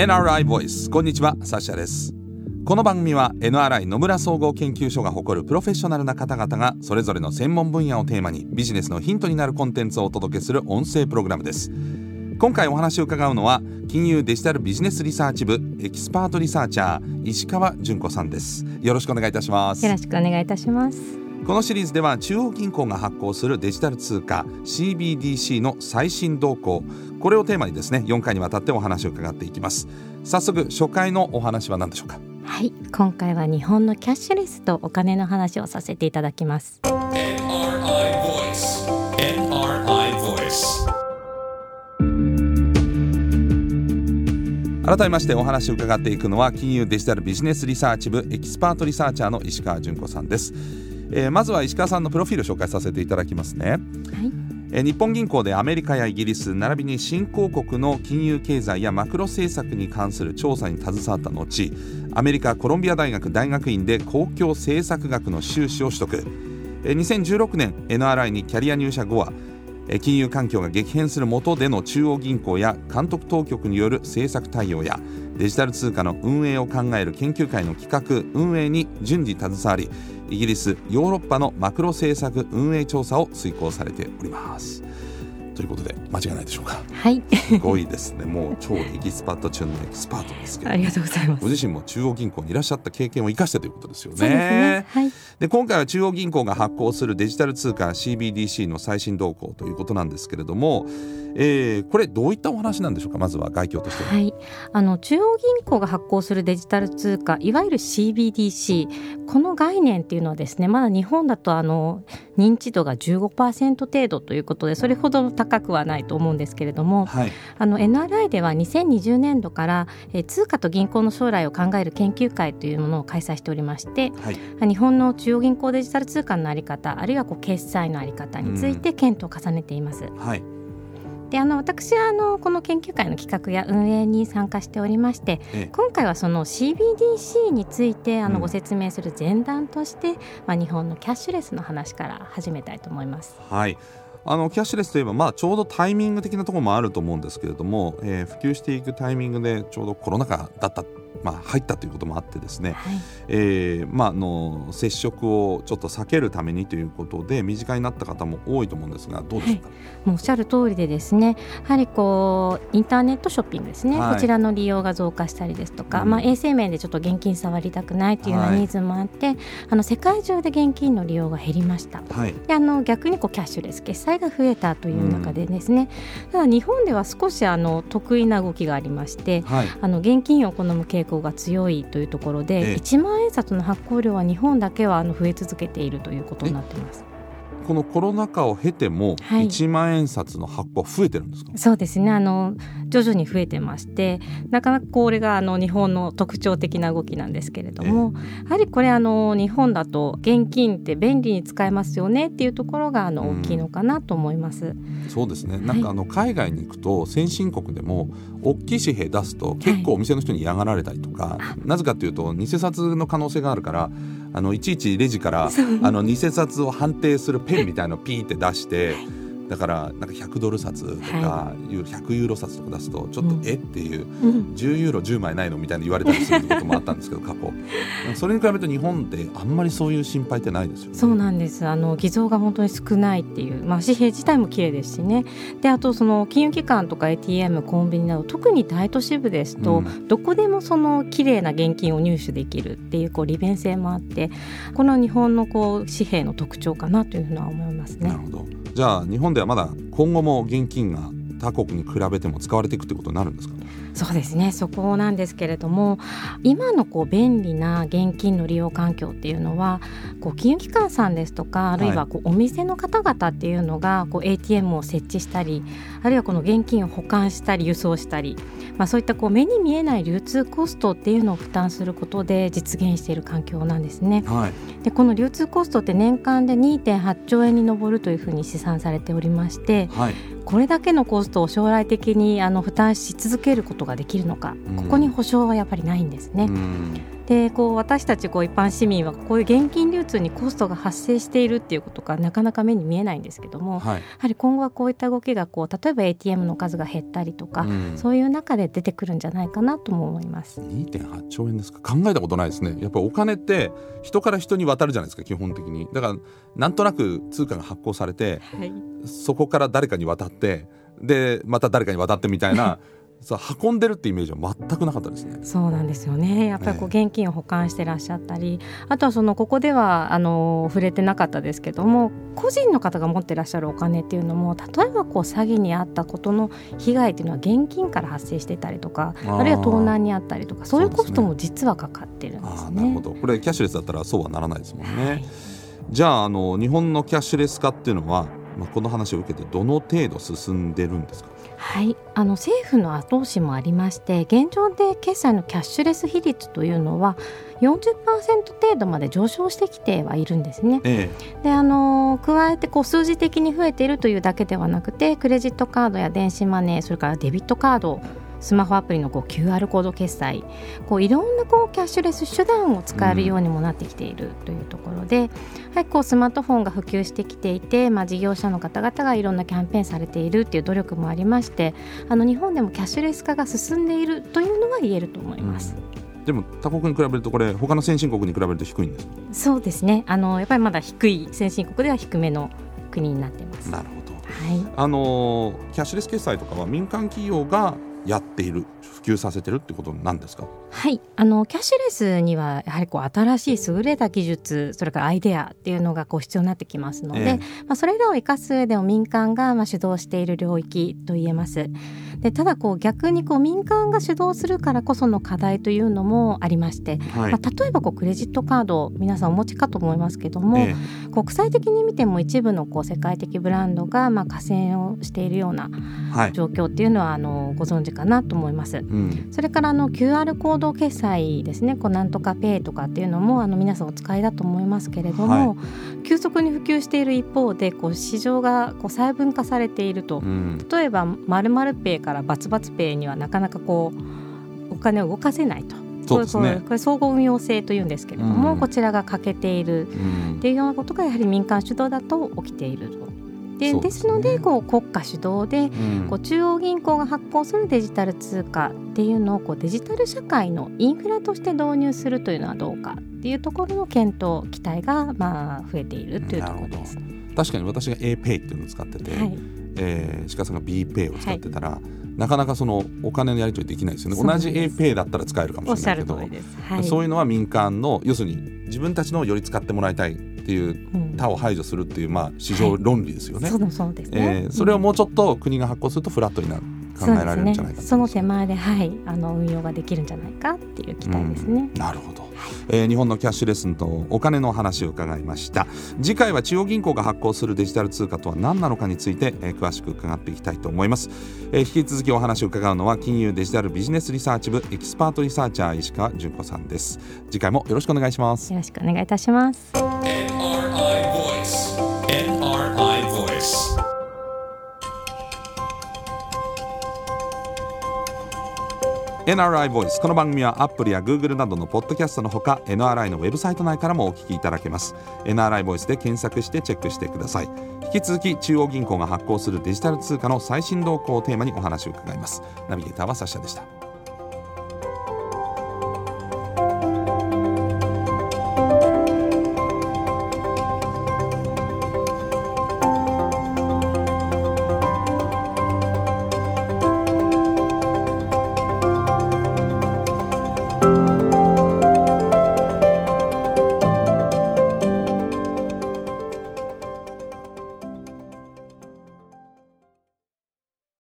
NRI ボイスこんにちはサッシャです。この番組は NRI 野村総合研究所が誇るプロフェッショナルな方々がそれぞれの専門分野をテーマにビジネスのヒントになるコンテンツをお届けする音声プログラムです。今回お話を伺うのは金融デジタルビジネスリサーチ部エキスパートリサーチャー石川純子さんです。よろしくお願いいたします。よろしくお願いいたします。このシリーズでは中央銀行が発行するデジタル通貨 CBDC の最新動向。これをテーマにですね4回にわたってお話を伺っていきます。早速初回のお話は何でしょうか？はい。今回は日本のキャッシュレスとお金の話をさせていただきます。NRI Voice. NRI Voice. 改めましてお話を伺っていくのは金融デジタルビジネスリサーチ部エキスパートリサーチャーの石川純子さんです、えーまずは石川さんのプロフィールを紹介させていただきますね。はい。えー日本銀行でアメリカやイギリス並びに新興国の金融経済やマクロ政策に関する調査に携わった後アメリカコロンビア大学大学院で公共政策学の修士を取得。えー2016年 NRI にキャリア入社後はえー金融環境が激変する下での中央銀行や監督当局による政策対応やデジタル通貨の運営を考える研究会の企画運営に順次携わりイギリスヨーロッパのマクロ政策運営調査を遂行されております。ということで間違いないでしょうか。はい。すごいですね。もう超エキスパート中のエキスパートですけど。ありがとうございます。ご自身も中央銀行にいらっしゃった経験を生かしてということですよね。そうですね。はい。で今回は中央銀行が発行するデジタル通貨 CBDC の最新動向ということなんですけれども、えーこれどういったお話なんでしょうかまずは概況としては。はい、あの中央銀行が発行するデジタル通貨いわゆる CBDC この概念っていうのはですねまだ日本だとあの認知度が15%程度ということでそれほど高くはないと思うんですけれどもはい、あの NRI では2020年度からえー通貨と銀行の将来を考える研究会というものを開催しておりましてはい、日本の中央銀行デジタル通貨の在り方あるいはこう決済の在り方について検討を重ねています。はい、であの私はあのこの研究会の企画や運営に参加しておりましてええ今回はその CBDC についてあうんのご説明する前段として、まあ、日本のキャッシュレスの話から始めたいと思います。はい。あのキャッシュレスといえば、まあ、ちょうどタイミング的なところもあると思うんですけれども、えー普及していくタイミングでちょうどコロナ禍だった、まあ、入ったということもあってですね、はい。えーまあ、あの接触をちょっと避けるためにということで身近になった方も多いと思うんですがどうでしょうか、もうおっしゃる通りでですね。やはりこうインターネットショッピングですね、はい。こちらの利用が増加したりですとか、うん。まあ、衛生面でちょっと現金触りたくないというようなはい。ニーズもあって、あの世界中で現金の利用が減りました。はい。であの逆にこうキャッシュレス決済が増えたという中でですね、ただ日本では少しあの得意な動きがありましてはい。あの現金を好む傾向が強いというところええ。で、1万円札の発行量は日本だけはあの増え続けているということになっています。このコロナ禍を経てもはい。1万円札の発行は増えてるんですか、そうですね。あの徐々に増えてましてなかなかこれがあの日本の特徴的な動きなんですけれども、やはりこれあの日本だと現金って便利に使えますよねっていうところがあのうん大きいのかなと思います。そうですね。なんかあの海外に行くと先進国でも大きい紙幣出すと結構お店の人に嫌がられたりとか、なぜかというと偽札の可能性があるからあのいちいちレジからあの偽札を判定するペンみたいのをピーって出して。だからなんか100ドル札とかい。う100ユーロ札とか出すとちょっとうん。え？っていううん。10ユーロ10枚ないの？みたいに言われたりすることもあったんですけど過去。それに比べると日本であんまりそういう心配ってないですよね。そうなんです。あの偽造が本当に少ないっていう、まあ、紙幣自体も綺麗ですしね。であとその金融機関とか ATM コンビニなど特に大都市部ですと、うん。どこでもその綺麗な現金を入手できるっていうこう利便性もあってこの日本のこう紙幣の特徴かなというふうには思いますね。なる。ほどじゃあ日本ではまだ今後も現金が他国に比べても使われていくってことになるんですかね？そうですねそこなんですけれども今のこう便利な現金の利用環境っていうのはこう金融機関さんですとかあるいはこうお店の方々っていうのがこう ATM を設置したりあるいはこの現金を保管したり輸送したり、まあ、そういったこう目に見えない流通コストっていうのを負担することで実現している環境なんですね。はい。でこの流通コストって年間で2.8兆円に上るというふうに試算されておりましてはい。これだけのコストを将来的にあの負担し続けることができるのか、うんここに保証はやっぱりないんですね。うん。でこう私たちこう一般市民はこういう現金流通にコストが発生しているっていうことがなかなか目に見えないんですけども、はい。やはり今後はこういった動きがこう例えば ATM の数が減ったりとか、うん。そういう中で出てくるんじゃないかなとも思います。2.8兆円ですか？考えたことないですね。やっぱりお金って人から人に渡るじゃないですか基本的に。だからなんとなく通貨が発行されてはい、そこから誰かに渡ってでまた誰かに渡ってみたいな さ運んでるってイメージは全くなかったですね。そうなんですよね。やっぱりこうね現金を保管してらっしゃったり、あとはそのここではあの触れてなかったですけども、個人の方が持ってらっしゃるお金っていうのも、例えばこう詐欺にあったことの被害っていうのは現金から発生してたりとか、あるいは盗難にあったりとか、そういうコストも実はかかってるんですね。あーなるほどこれキャッシュレスだったらそうはならないですもんね。はいじゃああの日本のキャッシュレス化っていうのは、まあ、この話を受けてどの程度進んでるんですか？はい、あの政府の後押しもありまして現状で決済のキャッシュレス比率というのは40%程度まで上昇してきてはいるんですね。え。であの加えてこう数字的に増えているというだけではなくてクレジットカードや電子マネーそれからデビットカードスマホアプリのこう QR コード決済こういろんなこうキャッシュレス手段を使えるようにもなってきているというところで、はい、こうスマートフォンが普及してきていて、まあ、事業者の方々がいろんなキャンペーンされているという努力もありましてあの日本でもキャッシュレス化が進んでいるというのは言えると思います。でも他国に比べるとこれ他の先進国に比べると低いんですかそうですね。あのやっぱりまだ低い先進国では低めの国になっています。なるほど。はい。あのーキャッシュレス決済とかは民間企業がやっている普及させてるってことなんですか？はい、あのキャッシュレスにはやはりこう新しい優れた技術それからアイデアっていうのがこう必要になってきますので、ええ。まあ、それらを生かす上でも民間がまあ主導している領域と言えます。でただこう逆にこう民間が主導するからこその課題というのもありまして、はい。まあ、例えばこうクレジットカード皆さんお持ちかと思いますけども、え国際的に見ても一部のこう世界的ブランドがまあ加戦をしているようなえはい、状況っていうのはあのご存知かなと思います。うん、それからあの QR コード決済ですね。こうなんとかペイとかっていうのもあの皆さんお使いだと思いますけれども、急速に普及している一方でこう市場がこう細分化されていると、うん、例えばまるまるペイからバツバツペイにはなかなかこうお金を動かせないと。そうですね。これ総合運用性というんですけれども、うん。こちらが欠けている。うん。っていうようなことがやはり民間主導だと起きていると。でですのでこう国家主導でうん。こう中央銀行が発行するデジタル通貨っていうのをこうデジタル社会のインフラとして導入するというのはどうかっていうところの検討期待がまあ増えているというところです。確かに私が A ペイっていうのを使ってて、はい、えー、鹿さんが B ペイを使ってたら、なかなかそのお金のやり取りできないですよね。同じそうなんです。A ペイだったら使えるかもしれないけど。はい、そういうのは民間の要するに自分たちのより使ってもらいたいっていううん。他を排除するっていう、まあ、市場論理ですよね。そ。えーそれをもうちょっと国が発行するとフラットになる考えられるんじゃないかとその手前で、はい、あの運用ができるんじゃないかっていう期待ですね。なるほど、えー日本のキャッシュレスとお金の話を伺いました次回は中央銀行が発行するデジタル通貨とは何なのかについて、えー詳しく伺っていきたいと思います、えー引き続きお話を伺うのは金融デジタルビジネスリサーチ部エキスパートリサーチャー石川純子さんです次回もよろしくお願いしますよろしくお願いいたします。NRI Voice. NRI Voice. NRI ボイスこの番組はアップルや Google などのポッドキャストのほか NRI のウェブサイト内からもお聞きいただけます。NRI ボイスで検索してチェックしてください。引き続き中央銀行が発行するデジタル通貨の最新動向をテーマにお話を伺います。ナビゲーターはサッシャでした。